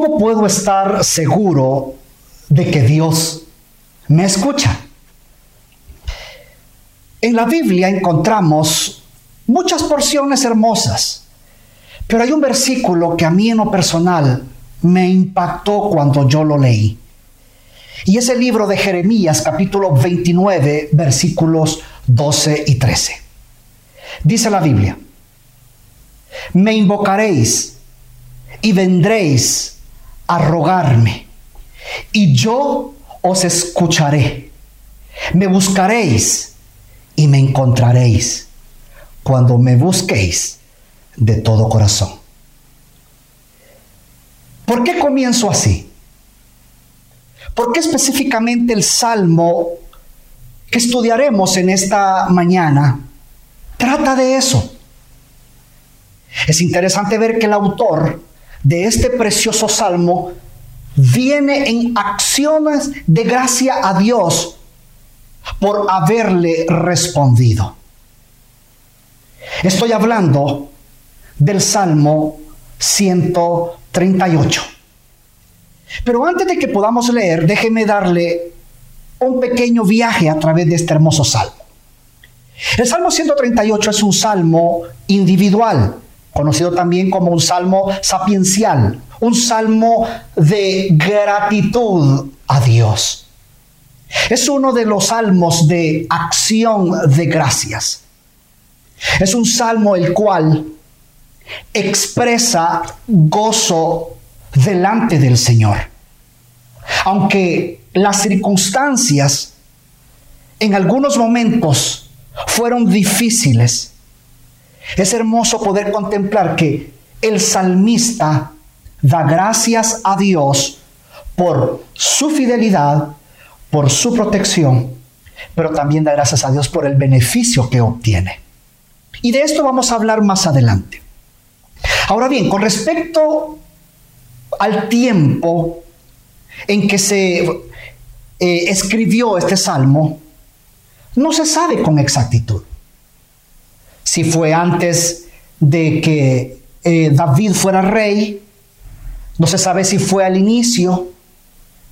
¿cómo puedo estar seguro de que Dios me escucha? En la Biblia encontramos muchas porciones hermosas, pero hay un versículo que a mí en lo personal me impactó cuando yo lo leí. Y es el libro de Jeremías capítulo 29 versículos 12 y 13. Dice la Biblia, me invocaréis y vendréis a rogarme, y yo os escucharé. Me buscaréis y me encontraréis cuando me busquéis de todo corazón. ¿Por qué comienzo así? ¿Por qué específicamente el salmo que estudiaremos en esta mañana trata de eso? Es interesante ver que el autor de este precioso salmo viene en acciones de gracia a Dios por haberle respondido. Estoy hablando del Salmo 138. Pero antes de que podamos leer, déjeme darle un pequeño viaje a través de este hermoso salmo. El Salmo 138 es un salmo individual, conocido también como un salmo sapiencial, un salmo de gratitud a Dios. Es uno de los salmos de acción de gracias. Es un salmo el cual expresa gozo delante del Señor. Aunque las circunstancias en algunos momentos fueron difíciles, es hermoso poder contemplar que el salmista da gracias a Dios por su fidelidad, por su protección, pero también da gracias a Dios por el beneficio que obtiene. Y de esto vamos a hablar más adelante. Ahora bien, con respecto al tiempo en que se eh, escribió este salmo, no se sabe con exactitud si fue antes de que eh, David fuera rey, no se sabe si fue al inicio,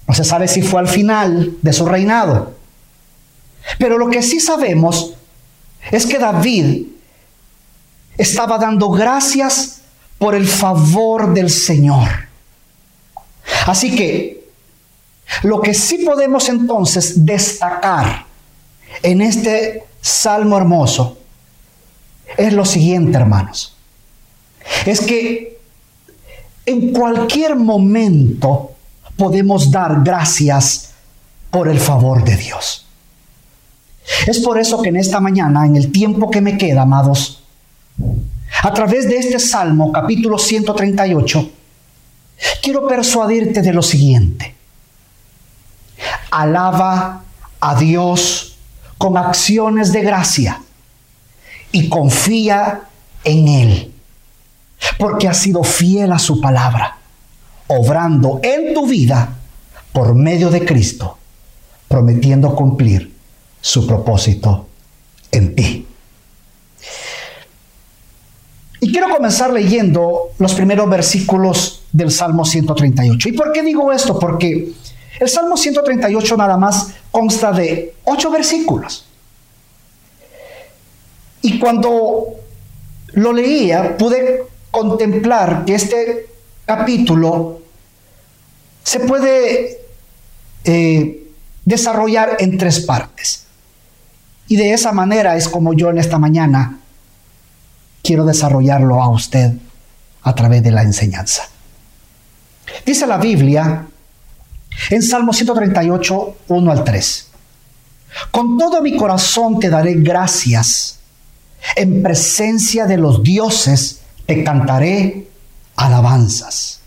no se sabe si fue al final de su reinado. Pero lo que sí sabemos es que David estaba dando gracias por el favor del Señor. Así que lo que sí podemos entonces destacar en este salmo hermoso es lo siguiente, hermanos. Es que en cualquier momento podemos dar gracias por el favor de Dios. Es por eso que en esta mañana, en el tiempo que me queda, amados, a través de este Salmo, capítulo 138, quiero persuadirte de lo siguiente. Alaba a Dios con acciones de gracia y confía en Él, porque ha sido fiel a su palabra, obrando en tu vida por medio de Cristo, prometiendo cumplir su propósito en ti. Y quiero comenzar leyendo los primeros versículos del Salmo 138. ¿Y por qué digo esto? Porque el Salmo 138 nada más consta de ocho versículos. Y cuando lo leía, pude contemplar que este capítulo se puede eh, desarrollar en tres partes. Y de esa manera es como yo en esta mañana quiero desarrollarlo a usted a través de la enseñanza. Dice la Biblia en Salmo 138, 1 al 3. Con todo mi corazón te daré gracias en presencia de los dioses te cantaré alabanzas.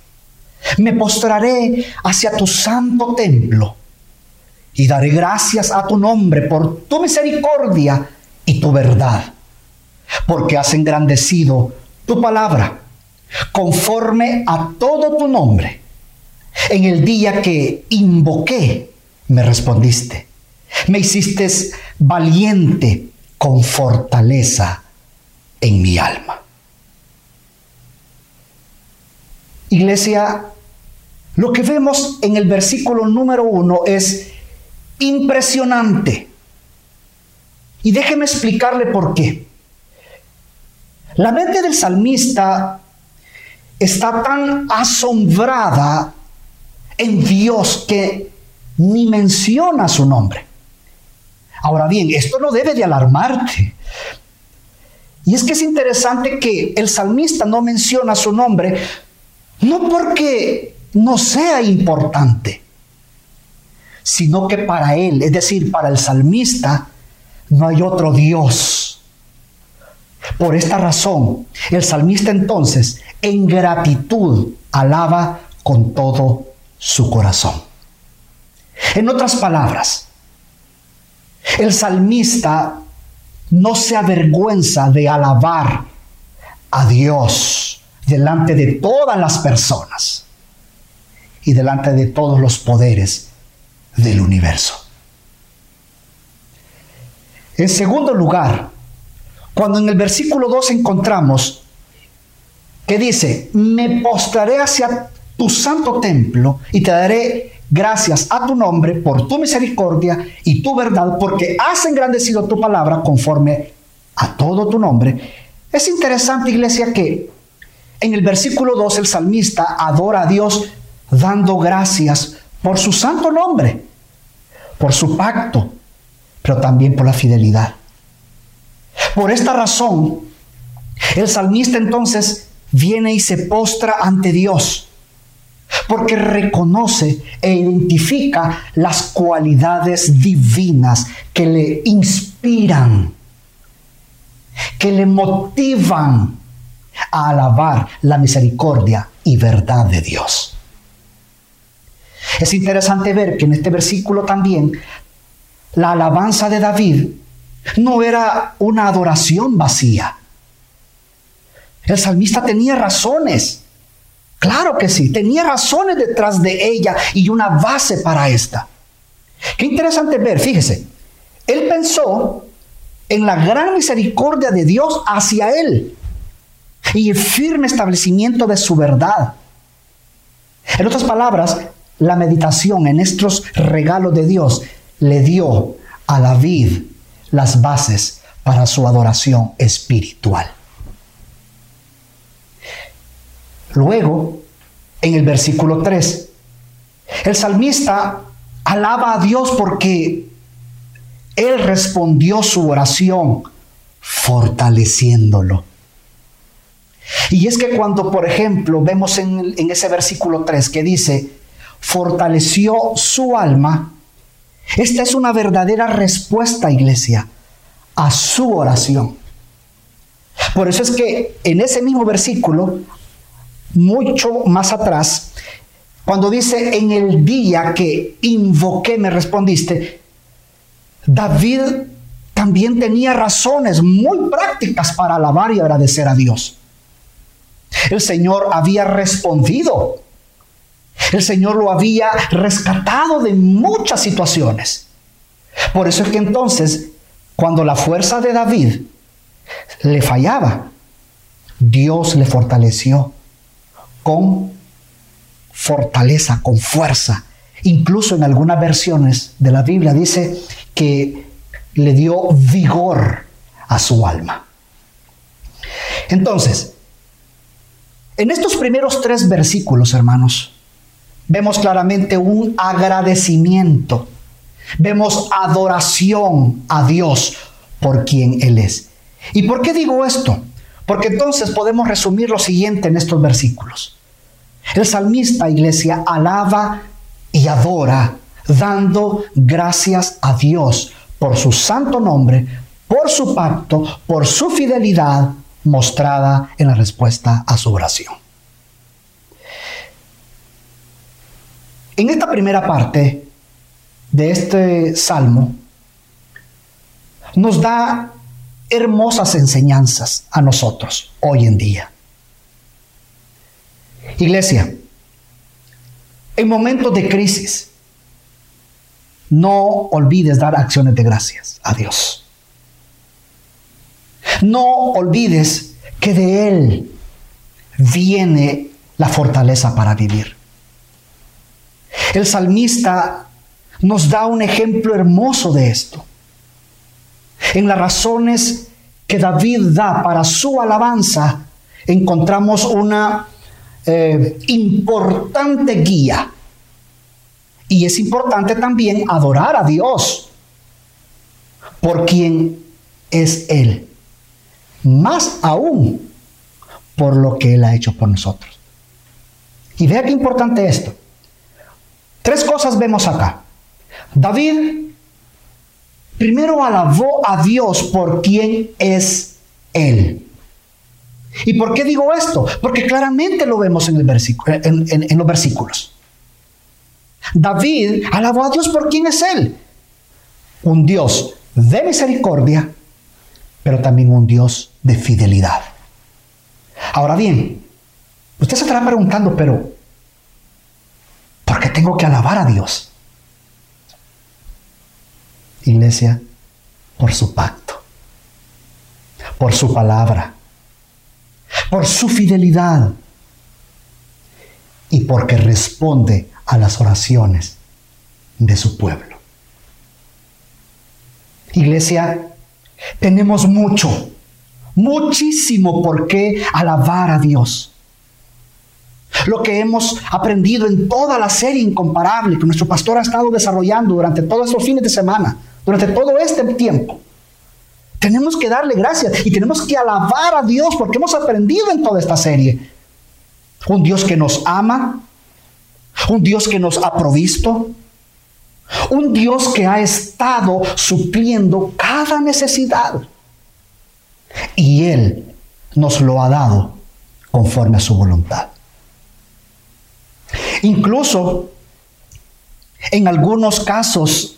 Me postraré hacia tu santo templo y daré gracias a tu nombre por tu misericordia y tu verdad, porque has engrandecido tu palabra conforme a todo tu nombre. En el día que invoqué, me respondiste. Me hiciste valiente con fortaleza en mi alma. Iglesia, Lo que vemos en el versículo número uno es impresionante. Y déjeme explicarle por qué. La mente del salmista está tan asombrada en Dios que ni menciona su nombre. Ahora bien, esto no debe de alarmarte. Y es que es interesante que el salmista no menciona su nombre, no porque no sea importante, sino que para él, es decir, para el salmista, no hay otro Dios. Por esta razón, el salmista entonces, en gratitud, alaba con todo su corazón. En otras palabras, el salmista no se avergüenza de alabar a Dios delante de todas las personas y delante de todos los poderes del universo. En segundo lugar, cuando en el versículo 2 encontramos que dice, me postraré hacia tu santo templo y te daré gracias a tu nombre por tu misericordia y tu verdad, porque has engrandecido tu palabra conforme a todo tu nombre. Es interesante, iglesia, que en el versículo 2 el salmista adora a Dios dando gracias por su santo nombre, por su pacto, pero también por la fidelidad. Por esta razón, el salmista entonces viene y se postra ante Dios porque reconoce e identifica las cualidades divinas que le inspiran, que le motivan a alabar la misericordia y verdad de Dios. Es interesante ver que en este versículo también la alabanza de David no era una adoración vacía. El salmista tenía razones Claro que sí, tenía razones detrás de ella y una base para esta. Qué interesante ver, fíjese, él pensó en la gran misericordia de Dios hacia él y el firme establecimiento de su verdad. En otras palabras, la meditación en estos regalos de Dios le dio a David las bases para su adoración espiritual. Luego, en el versículo 3, el salmista alaba a Dios porque él respondió su oración fortaleciéndolo. Y es que cuando, por ejemplo, vemos en, ese versículo 3 que dice, fortaleció su alma, esta es una verdadera respuesta, iglesia, a su oración. Por eso es que en ese mismo versículo mucho más atrás, cuando dice, en el día que invoqué me respondiste, David también tenía razones muy prácticas para alabar y agradecer a Dios. El Señor había respondido. El Señor lo había rescatado de muchas situaciones. Por eso es que entonces, cuando la fuerza de David le fallaba, Dios le fortaleció con fortaleza, con fuerza. Incluso en algunas versiones de la Biblia dice que le dio vigor a su alma. Entonces, en estos primeros tres versículos, hermanos, vemos claramente un agradecimiento, vemos adoración a Dios por quien Él es. ¿Y por qué digo esto? Porque entonces podemos resumir lo siguiente en estos versículos. El salmista, iglesia, alaba y adora, dando gracias a Dios por su santo nombre, por su pacto, por su fidelidad mostrada en la respuesta a su oración. En esta primera parte de este salmo, nos da hermosas enseñanzas a nosotros hoy en día. Iglesia, en momentos de crisis, no olvides dar acciones de gracias a Dios. No olvides que de Él viene la fortaleza para vivir. El salmista nos da un ejemplo hermoso de esto. En las razones que David da para su alabanza, encontramos una eh, importante guía. Y es importante también adorar a Dios por quien es Él. Más aún por lo que Él ha hecho por nosotros. Y vea qué importante esto. Tres cosas vemos acá. David primero alabó a Dios por quien es Él. ¿Y por qué digo esto? Porque claramente lo vemos en, los versículos. David alabó a Dios por quien es Él. Un Dios de misericordia, pero también un Dios de fidelidad. Ahora bien, usted se estará preguntando, pero ¿por qué tengo que alabar a Dios? Iglesia, por su pacto, por su palabra, por su fidelidad y porque responde a las oraciones de su pueblo. Iglesia, tenemos mucho, muchísimo por qué alabar a Dios. Lo que hemos aprendido en toda la serie incomparable que nuestro pastor ha estado desarrollando durante todos estos fines de semana, durante todo este tiempo. Tenemos que darle gracias y tenemos que alabar a Dios porque hemos aprendido en toda esta serie. Un Dios que nos ama, un Dios que nos ha provisto, un Dios que ha estado supliendo cada necesidad. Y Él nos lo ha dado conforme a su voluntad. Incluso en algunos casos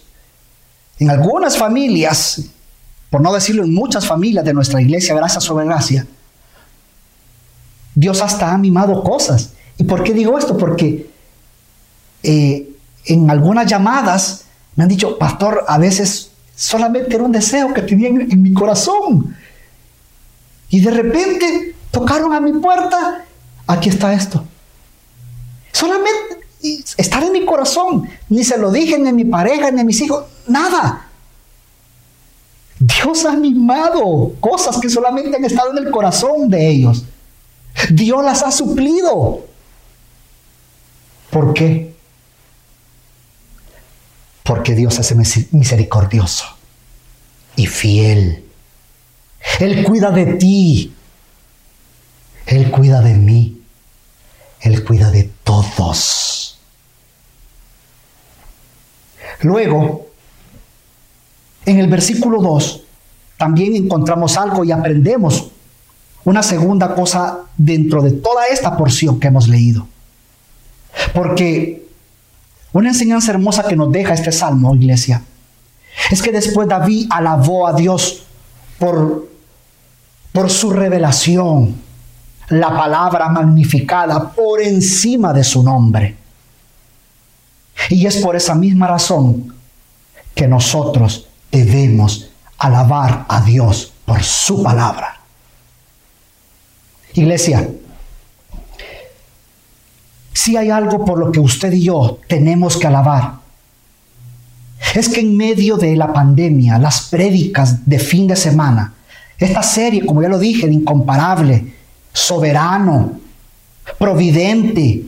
en algunas familias, por no decirlo en muchas familias de nuestra iglesia, gracias sobre gracia, Dios hasta ha mimado cosas. ¿Y por qué digo esto? Porque eh, en algunas llamadas me han dicho, pastor, a veces solamente era un deseo que tenía en mi corazón. Y de repente tocaron a mi puerta, aquí está esto. Solamente estar en mi corazón. Ni se lo dije ni a mi pareja, ni a mis hijos, nada. Dios ha animado cosas que solamente han estado en el corazón de ellos. Dios las ha suplido. ¿Por qué? Porque Dios es misericordioso y fiel. Él cuida de ti. Él cuida de mí. Él cuida de todos. Luego, en el versículo 2, también encontramos algo y aprendemos una segunda cosa dentro de toda esta porción que hemos leído. Porque una enseñanza hermosa que nos deja este salmo, iglesia, es que después David alabó a Dios por, por su revelación, la palabra magnificada por encima de su nombre. Y es por esa misma razón que nosotros debemos alabar a Dios por su palabra. Iglesia, si hay algo por lo que usted y yo tenemos que alabar, es que en medio de la pandemia, las prédicas de fin de semana, esta serie, como ya lo dije, de incomparable, soberano, providente,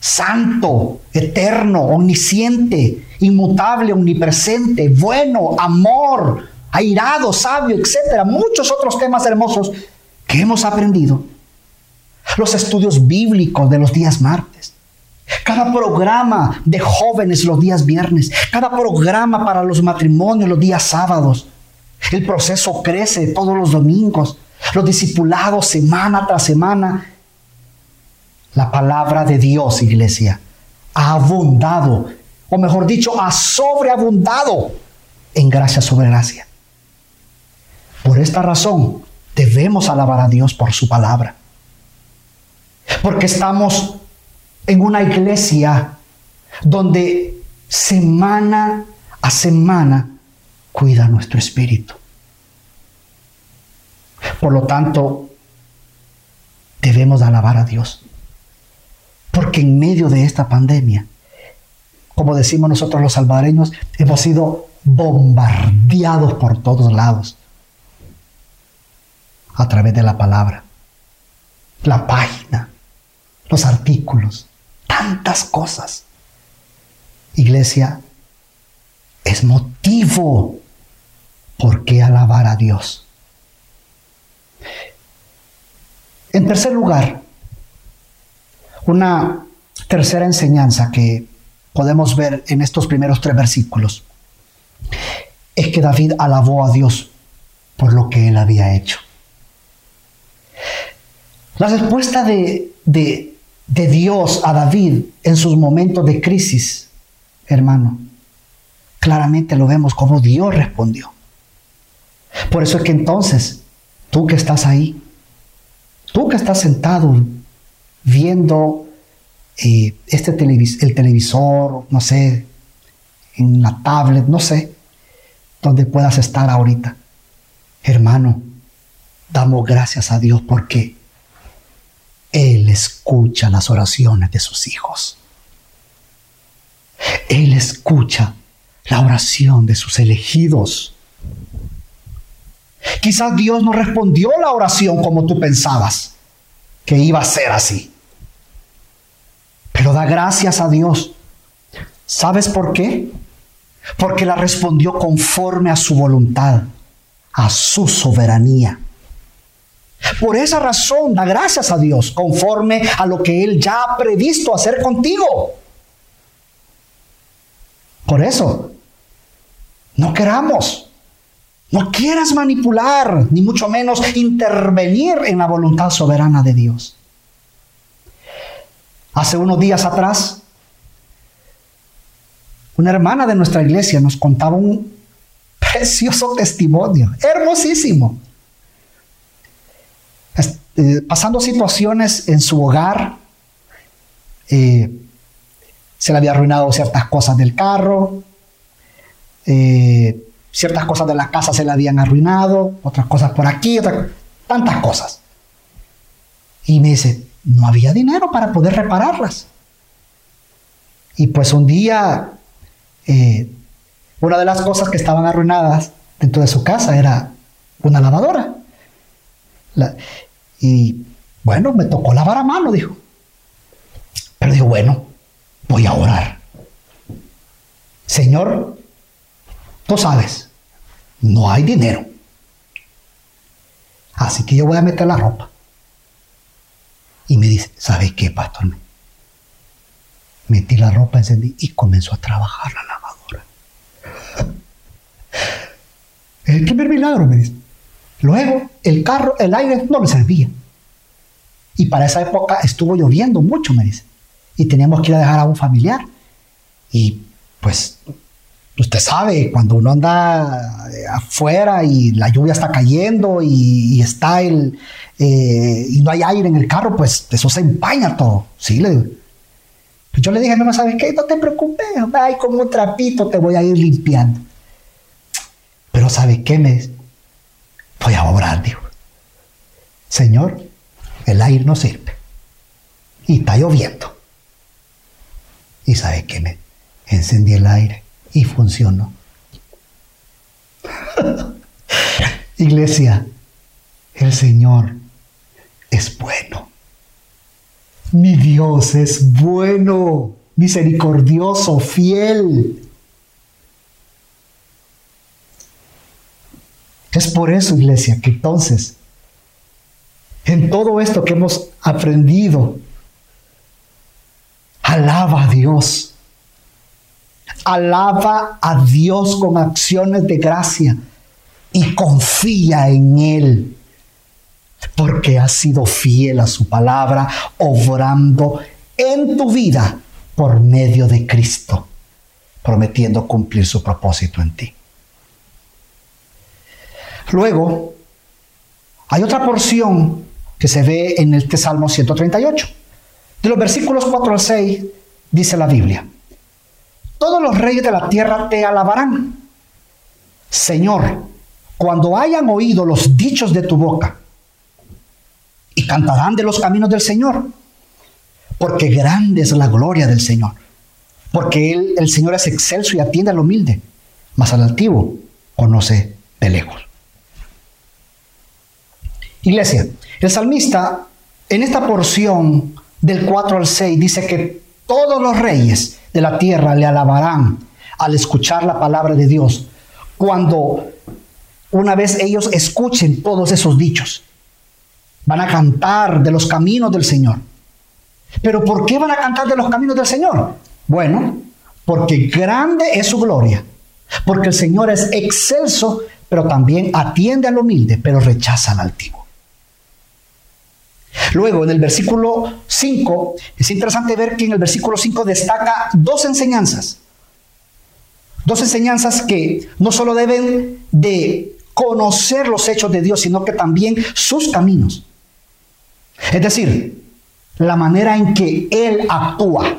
santo, eterno, omnisciente, inmutable, omnipresente, bueno, amor, airado, sabio, etcétera, muchos otros temas hermosos que hemos aprendido. Los estudios bíblicos de los días martes. Cada programa de jóvenes los días viernes. Cada programa para los matrimonios los días sábados. El proceso crece todos los domingos. Los discipulados semana tras semana la palabra de Dios, iglesia, ha abundado, o mejor dicho, ha sobreabundado en gracia sobre gracia. Por esta razón, debemos alabar a Dios por su palabra. Porque estamos en una iglesia donde semana a semana cuida nuestro espíritu. Por lo tanto, debemos alabar a Dios. Porque en medio de esta pandemia, como decimos nosotros los salvadoreños, hemos sido bombardeados por todos lados a través de la palabra, la página, los artículos, tantas cosas. Iglesia, es motivo por qué alabar a Dios. En tercer lugar, una tercera enseñanza que podemos ver en estos primeros tres versículos es que David alabó a Dios por lo que él había hecho. La respuesta de, de, Dios a David en sus momentos de crisis, hermano, claramente lo vemos como Dios respondió. Por eso es que entonces, tú que estás ahí, tú que estás sentado viendo eh, este el televisor, no sé, en la tablet, no sé, donde puedas estar ahorita. Hermano, damos gracias a Dios porque Él escucha las oraciones de sus hijos. Él escucha la oración de sus elegidos. Quizás Dios no respondió la oración como tú pensabas que iba a ser así. Da gracias a Dios. ¿Sabes por qué? Porque la respondió conforme a su voluntad, a su soberanía. Por esa razón, da gracias a Dios conforme a lo que Él ya ha previsto hacer contigo. Por eso, no queramos, no quieras manipular, ni mucho menos intervenir en la voluntad soberana de Dios. Hace unos días atrás, una hermana de nuestra iglesia nos contaba un precioso testimonio, hermosísimo. Eh, pasando situaciones en su hogar, eh, se le había arruinado ciertas cosas del carro, eh, ciertas cosas de la casa se le habían arruinado, otras cosas por aquí, tantas cosas. Y me dice, no había dinero para poder repararlas. Y pues un día, eh, una de las cosas que estaban arruinadas dentro de su casa era una lavadora. y bueno, me tocó lavar a mano, dijo. Pero dijo, bueno, voy a orar. Señor, tú sabes, no hay dinero. Así que yo voy a meter la ropa. Y me dice, ¿sabe qué, pastor? Metí la ropa, encendí y comenzó a trabajar la lavadora. el primer milagro, me dice. Luego, el carro, el aire no le servía. Y para esa época estuvo lloviendo mucho, me dice. Y teníamos que ir a dejar a un familiar. Y pues, usted sabe, cuando uno anda eh, afuera y la lluvia está cayendo y está el, eh, y no hay aire en el carro, pues eso se empaña todo. Sí, le pues yo le dije, no, ¿sabes qué? No te preocupes, ay, como un trapito te voy a ir limpiando. Pero ¿sabe qué? Me voy a obrar, dijo. Señor, el aire no sirve. Y está lloviendo. ¿Y sabe qué? Me encendí el aire y funcionó. Iglesia, el Señor es bueno. Mi Dios es bueno, misericordioso, fiel. Es por eso, iglesia, que entonces, en todo esto que hemos aprendido, alaba a Dios. Alaba a Dios con acciones de gracia y confía en Él porque has sido fiel a su palabra, obrando en tu vida por medio de Cristo, prometiendo cumplir su propósito en ti. Luego, hay otra porción que se ve en este Salmo 138. De los versículos 4 al 6 dice la Biblia, todos los reyes de la tierra te alabarán. Señor, cuando hayan oído los dichos de tu boca, y cantarán de los caminos del Señor, porque grande es la gloria del Señor. porque él, el Señor es excelso y atiende al humilde, mas al altivo conoce de lejos. Iglesia, el salmista en esta porción del 4 al 6 dice que todos los reyes de la tierra le alabarán al escuchar la palabra de Dios, cuando una vez ellos escuchen todos esos dichos. Van a cantar de los caminos del Señor. Pero ¿por qué van a cantar de los caminos del Señor? Bueno, porque grande es su gloria, porque el Señor es excelso, pero también atiende al humilde, pero rechaza al altivo. Luego, en el versículo 5, es interesante ver que en el versículo 5 destaca dos enseñanzas. Dos enseñanzas que no solo deben de conocer los hechos de Dios, sino que también sus caminos. Es decir, la manera en que Él actúa.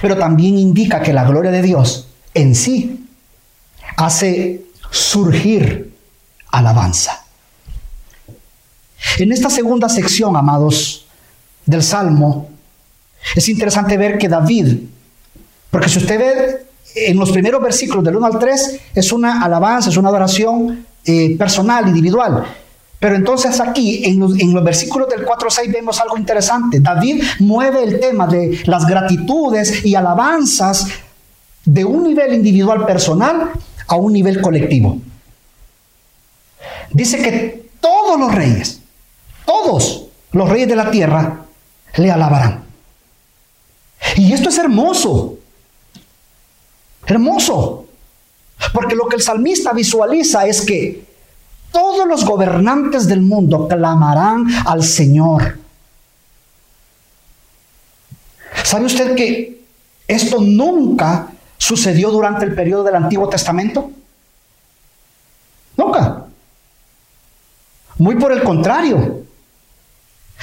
Pero también indica que la gloria de Dios en sí hace surgir alabanza. En esta segunda sección, amados, del Salmo, es interesante ver que David, porque si usted ve en los primeros versículos del 1 al 3, es una alabanza, es una adoración eh, personal, individual. Pero entonces aquí, en los, en los, versículos del 4 al 6, vemos algo interesante. David mueve el tema de las gratitudes y alabanzas de un nivel individual personal a un nivel colectivo. Dice que todos los reyes, todos los reyes de la tierra le alabarán. Y esto es hermoso. Hermoso. Porque lo que el salmista visualiza es que todos los gobernantes del mundo clamarán al Señor. ¿Sabe usted que esto nunca sucedió durante el periodo del Antiguo Testamento? Nunca. Muy por el contrario.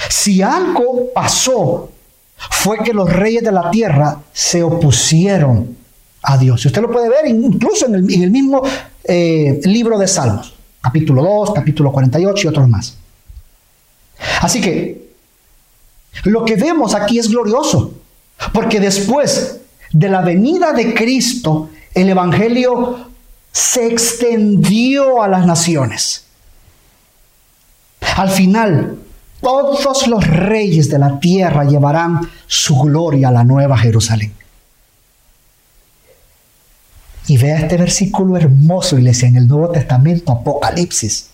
Si algo pasó, fue que los reyes de la tierra se opusieron a Dios. Y usted lo puede ver incluso en el, mismo eh, libro de Salmos, capítulo 2, capítulo 48 y otros más. Así que lo que vemos aquí es glorioso, porque después de la venida de Cristo, el Evangelio se extendió a las naciones. Al final, todos los reyes de la tierra llevarán su gloria a la nueva Jerusalén. Y vea este versículo hermoso, iglesia, en el Nuevo Testamento, Apocalipsis.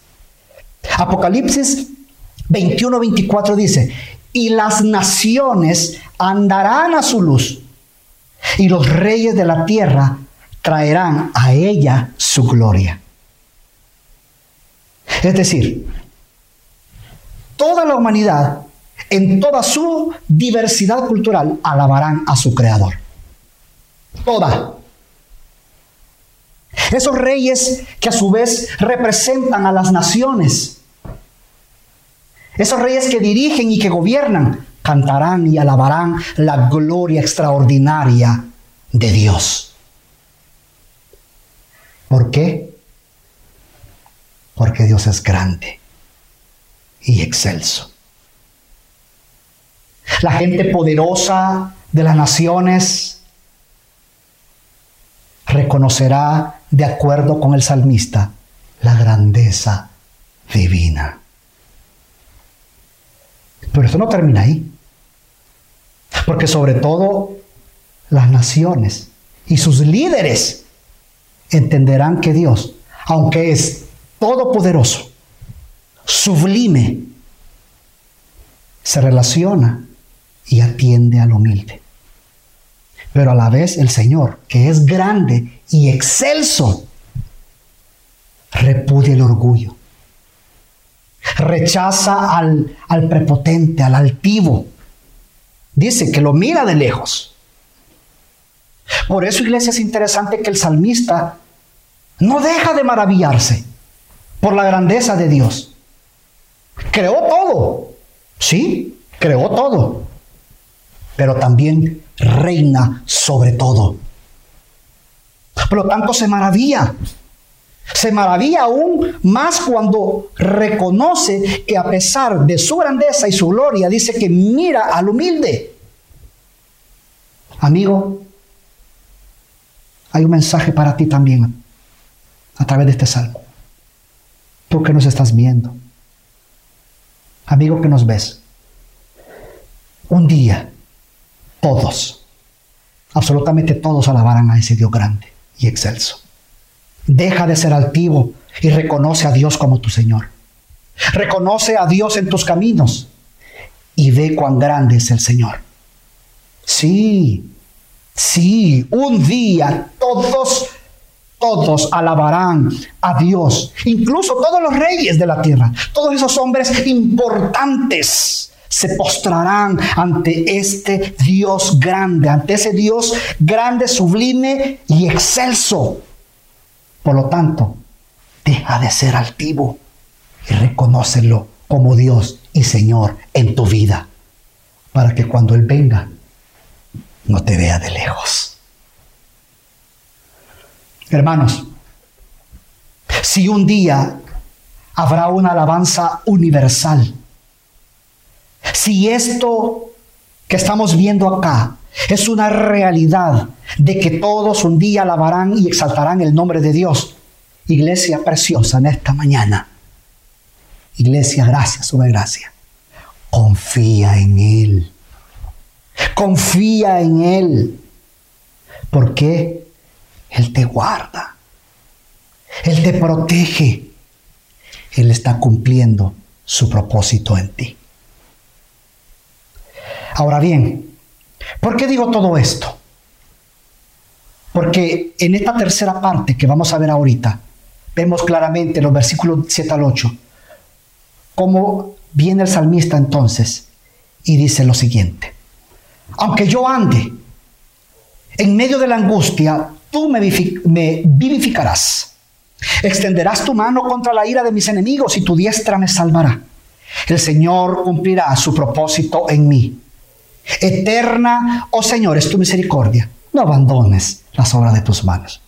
Apocalipsis 21-24 dice, y las naciones andarán a su luz, y los reyes de la tierra traerán a ella su gloria. Es decir, toda la humanidad, en toda su diversidad cultural, alabarán a su Creador. Toda. Esos reyes que a su vez representan a las naciones. Esos reyes que dirigen y que gobiernan cantarán y alabarán la gloria extraordinaria de Dios. ¿Por qué? Porque Dios es grande y excelso. La gente poderosa de las naciones reconocerá, de acuerdo con el salmista, la grandeza divina. Pero esto no termina ahí. Porque sobre todo las naciones y sus líderes entenderán que Dios, aunque es todopoderoso, sublime, se relaciona y atiende al humilde. Pero a la vez el Señor, que es grande y excelso, repudia el orgullo. Rechaza al, al prepotente, al altivo. Dice que lo mira de lejos. Por eso, iglesia, es interesante que el salmista no deja de maravillarse por la grandeza de Dios. Creó todo. Sí, creó todo. Pero también reina sobre todo. Por lo tanto, se maravilla. Se maravilla aún más cuando reconoce que a pesar de su grandeza y su gloria, dice que mira al humilde. Amigo, hay un mensaje para ti también a través de este salmo. Tú que nos estás viendo, amigo que nos ves, un día todos, absolutamente todos alabarán a ese Dios grande y excelso. Deja de ser altivo y reconoce a Dios como tu Señor. Reconoce a Dios en tus caminos y ve cuán grande es el Señor. Sí, sí, un día todos, todos alabarán a Dios, incluso todos los reyes de la tierra, todos esos hombres importantes se postrarán ante este Dios grande, ante ese Dios grande, sublime y excelso. Por lo tanto, deja de ser altivo y reconócelo como Dios y Señor en tu vida, para que cuando Él venga, no te vea de lejos. Hermanos, si un día habrá una alabanza universal, si esto que estamos viendo acá es una realidad de que todos un día alabarán y exaltarán el nombre de Dios, iglesia preciosa en esta mañana, iglesia gracias sobre gracia, confía en Él, confía en Él, porque Él te guarda, Él te protege, Él está cumpliendo su propósito en ti. Ahora bien, ¿por qué digo todo esto? Porque en esta tercera parte que vamos a ver ahorita, vemos claramente en los versículos 7 al 8 cómo viene el salmista entonces y dice lo siguiente. Aunque yo ande en medio de la angustia, tú me, vivificarás. Extenderás tu mano contra la ira de mis enemigos y tu diestra me salvará. El Señor cumplirá su propósito en mí. Eterna, oh Señor, es tu misericordia. No abandones las obras de tus manos.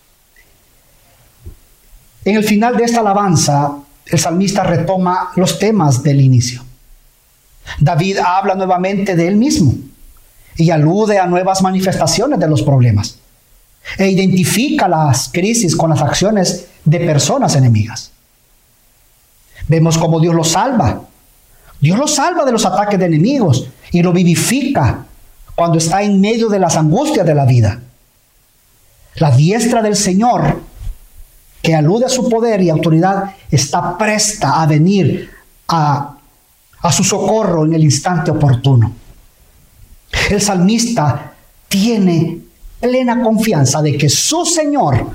En el final de esta alabanza, el salmista retoma los temas del inicio. David habla nuevamente de él mismo y alude a nuevas manifestaciones de los problemas e identifica las crisis con las acciones de personas enemigas. Vemos cómo Dios lo salva. Dios lo salva de los ataques de enemigos y lo vivifica cuando está en medio de las angustias de la vida. La diestra del Señor, que alude a su poder y autoridad, está presta a venir a, a su socorro en el instante oportuno. El salmista tiene plena confianza de que su Señor,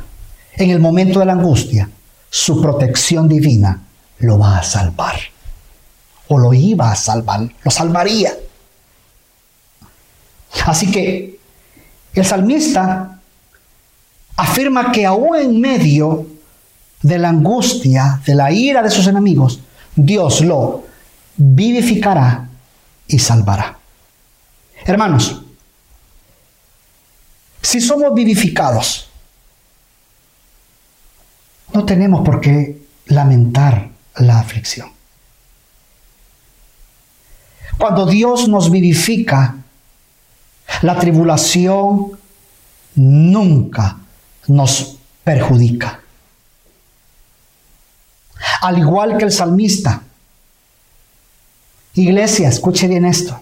en el momento de la angustia, su protección divina, lo va a salvar. O lo iba a salvar, lo salvaría. Así que el salmista afirma que aún en medio de la angustia, de la ira de sus enemigos, Dios lo vivificará y salvará. Hermanos, si somos vivificados, no tenemos por qué lamentar la aflicción. Cuando Dios nos vivifica, la tribulación nunca nos perjudica. Al igual que el salmista. Iglesia, escuche bien esto.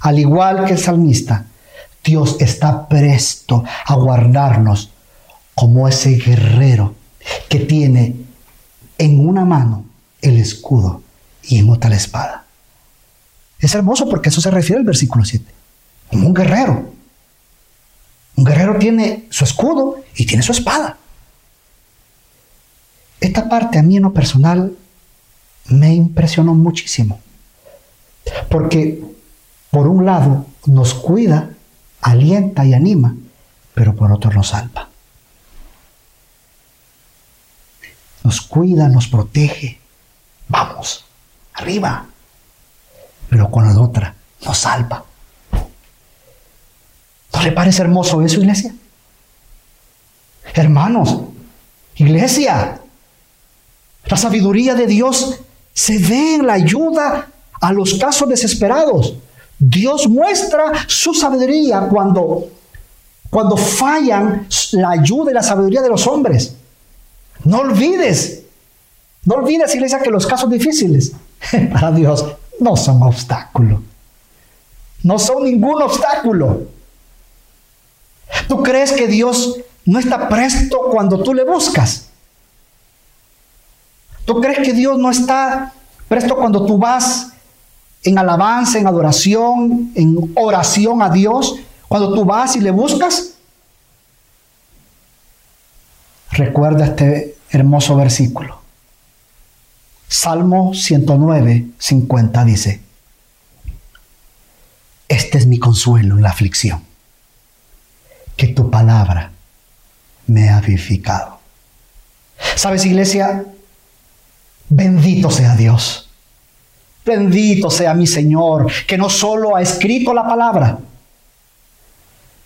Al igual que el salmista, Dios está presto a guardarnos como ese guerrero que tiene en una mano el escudo y en otra la espada. Es hermoso porque eso se refiere al versículo 7 como un guerrero. Un guerrero tiene su escudo y tiene su espada. Esta parte a mí en lo personal me impresionó muchísimo. Porque por un lado nos cuida, alienta y anima, pero por otro nos salva. Nos cuida, nos protege. Vamos, arriba. Pero con la otra nos salva. ¿No le parece hermoso eso, iglesia? Hermanos, iglesia, la sabiduría de Dios se ve en la ayuda a los casos desesperados. Dios muestra su sabiduría cuando, cuando fallan la ayuda y la sabiduría de los hombres. No olvides, no olvides, iglesia, que los casos difíciles para Dios no son obstáculo. No son ningún obstáculo. ¿Tú crees que Dios no está presto cuando tú le buscas? ¿Tú crees que Dios no está presto cuando tú vas en alabanza, en adoración, en oración a Dios? Cuando tú vas y le buscas. Recuerda este hermoso versículo. Salmo 109, 50 dice, este es mi consuelo en la aflicción, que tu palabra me ha vivificado. ¿Sabes, iglesia? Bendito sea Dios. Bendito sea mi Señor, que no solo ha escrito la palabra,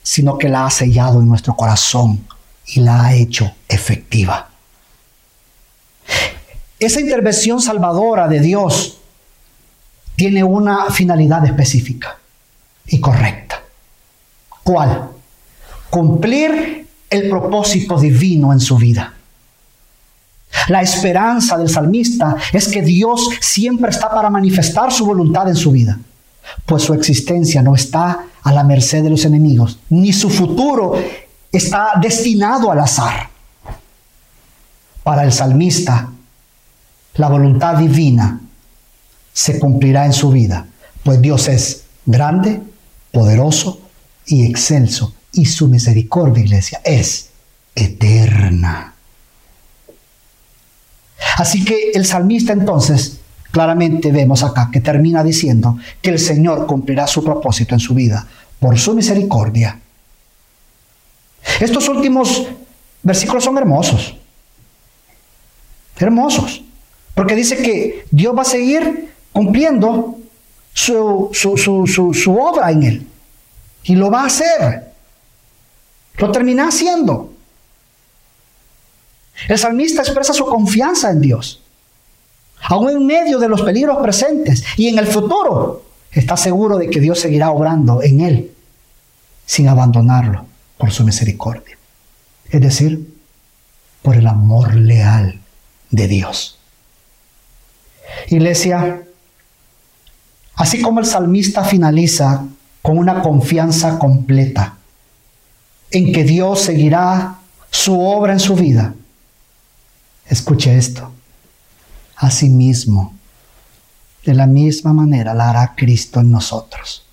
sino que la ha sellado en nuestro corazón y la ha hecho efectiva. Esa intervención salvadora de Dios tiene una finalidad específica y correcta. ¿Cuál? Cumplir el propósito divino en su vida. La esperanza del salmista es que Dios siempre está para manifestar su voluntad en su vida, pues su existencia no está a la merced de los enemigos, ni su futuro está destinado al azar. Para el salmista, la voluntad divina se cumplirá en su vida, pues Dios es grande, poderoso y excelso, y su misericordia, iglesia, es eterna. Así que el salmista entonces, claramente vemos acá que termina diciendo que el Señor cumplirá su propósito en su vida por su misericordia. Estos últimos versículos son hermosos. Hermosos. Porque dice que Dios va a seguir cumpliendo su, su, obra en él. Y lo va a hacer. Lo termina haciendo. El salmista expresa su confianza en Dios. Aún en medio de los peligros presentes y en el futuro, está seguro de que Dios seguirá obrando en él sin abandonarlo por su misericordia. Es decir, por el amor leal de Dios. Iglesia, así como el salmista finaliza con una confianza completa en que Dios seguirá su obra en su vida, escuche esto, asimismo, de la misma manera la hará Cristo en nosotros,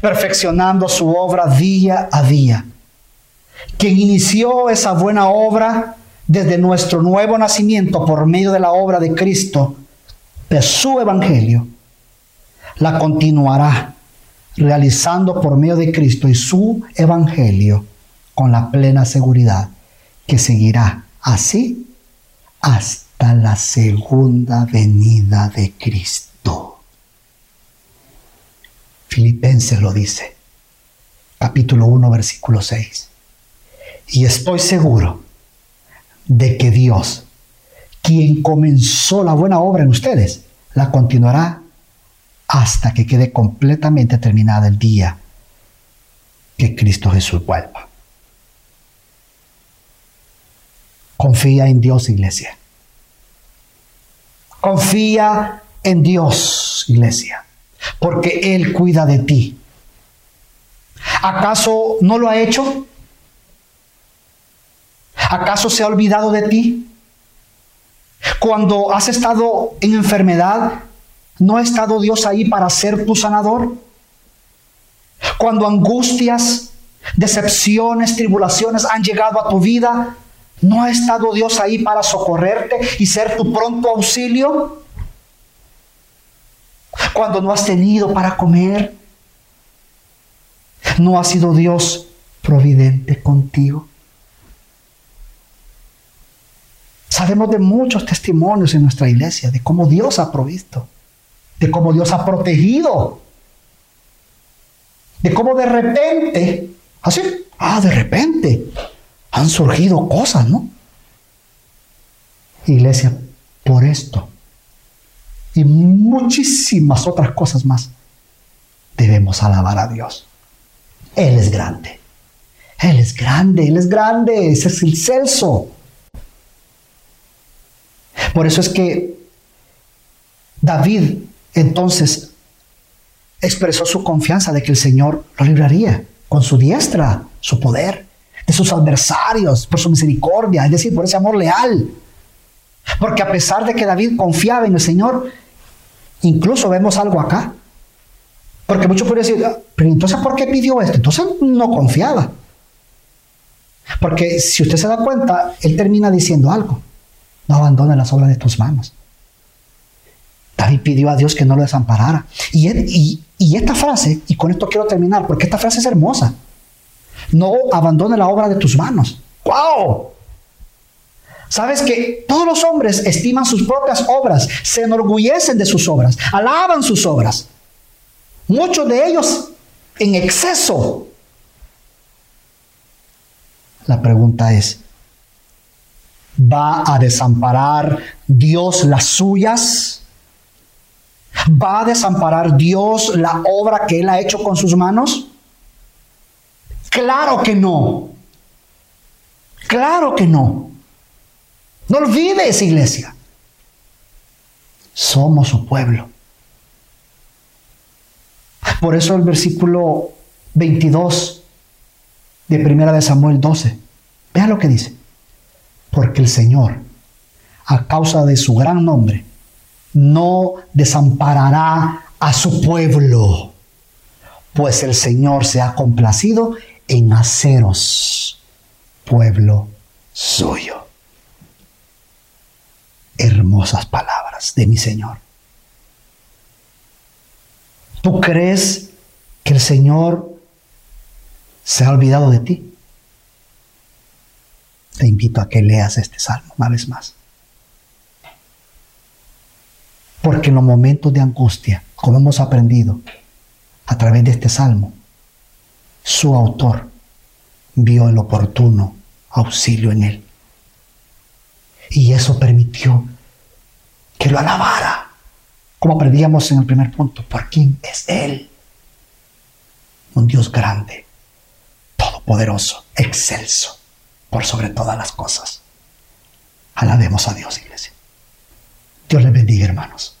perfeccionando su obra día a día. Quien inició esa buena obra desde nuestro nuevo nacimiento por medio de la obra de Cristo, de su evangelio, la continuará realizando por medio de Cristo y su evangelio con la plena seguridad que seguirá así hasta la segunda venida de Cristo. Filipenses lo dice, capítulo 1, versículo 6. Y estoy seguro de que Dios, quien comenzó la buena obra en ustedes, la continuará hasta que quede completamente terminada el día que Cristo Jesús vuelva. Confía en Dios, iglesia. Confía en Dios, iglesia, porque Él cuida de ti. ¿Acaso no lo ha hecho? ¿Acaso se ha olvidado de ti? Cuando has estado en enfermedad, ¿no ha estado Dios ahí para ser tu sanador? Cuando angustias, decepciones, tribulaciones han llegado a tu vida, ¿no ha estado Dios ahí para socorrerte y ser tu pronto auxilio? Cuando no has tenido para comer, ¿no ha sido Dios providente contigo? Sabemos de muchos testimonios en nuestra iglesia de cómo Dios ha provisto, de cómo Dios ha protegido, de cómo de repente, así, ah, de repente, han surgido cosas, ¿no? Iglesia, por esto y muchísimas otras cosas más, debemos alabar a Dios. Él es grande. Él es grande, Él es grande, ese es el celso. Por eso es que David entonces expresó su confianza de que el Señor lo libraría con su diestra, su poder, de sus adversarios, por su misericordia, es decir, por ese amor leal. Porque a pesar de que David confiaba en el Señor, incluso vemos algo acá. Porque muchos pueden decir, pero entonces ¿por qué pidió esto? Entonces no confiaba. Porque si usted se da cuenta, él termina diciendo algo. No abandone las obras de tus manos. David pidió a Dios que no lo desamparara. Y, y esta frase, y con esto quiero terminar, porque esta frase es hermosa. No abandone la obra de tus manos. ¡Wow! Sabes que todos los hombres estiman sus propias obras, se enorgullecen de sus obras, alaban sus obras. Muchos de ellos en exceso. La pregunta es, ¿va a desamparar Dios las suyas? ¿Va a desamparar Dios la obra que Él ha hecho con sus manos? Claro que no. Claro que no. No olvides, iglesia. Somos su pueblo. Por eso el versículo 22 de Primera de Samuel 12. Vea lo que dice. Porque el Señor, a causa de su gran nombre, no desamparará a su pueblo, pues el Señor se ha complacido en haceros pueblo suyo. Hermosas palabras de mi Señor. ¿Tú crees que el Señor se ha olvidado de ti? Te invito a que leas este salmo una vez más. Porque en los momentos de angustia, como hemos aprendido a través de este salmo, su autor vio el oportuno auxilio en él. Y eso permitió que lo alabara, como aprendíamos en el primer punto, por quién es Él. Un Dios grande, todopoderoso, excelso, por sobre todas las cosas. Alabemos a Dios, iglesia. Dios les bendiga, hermanos.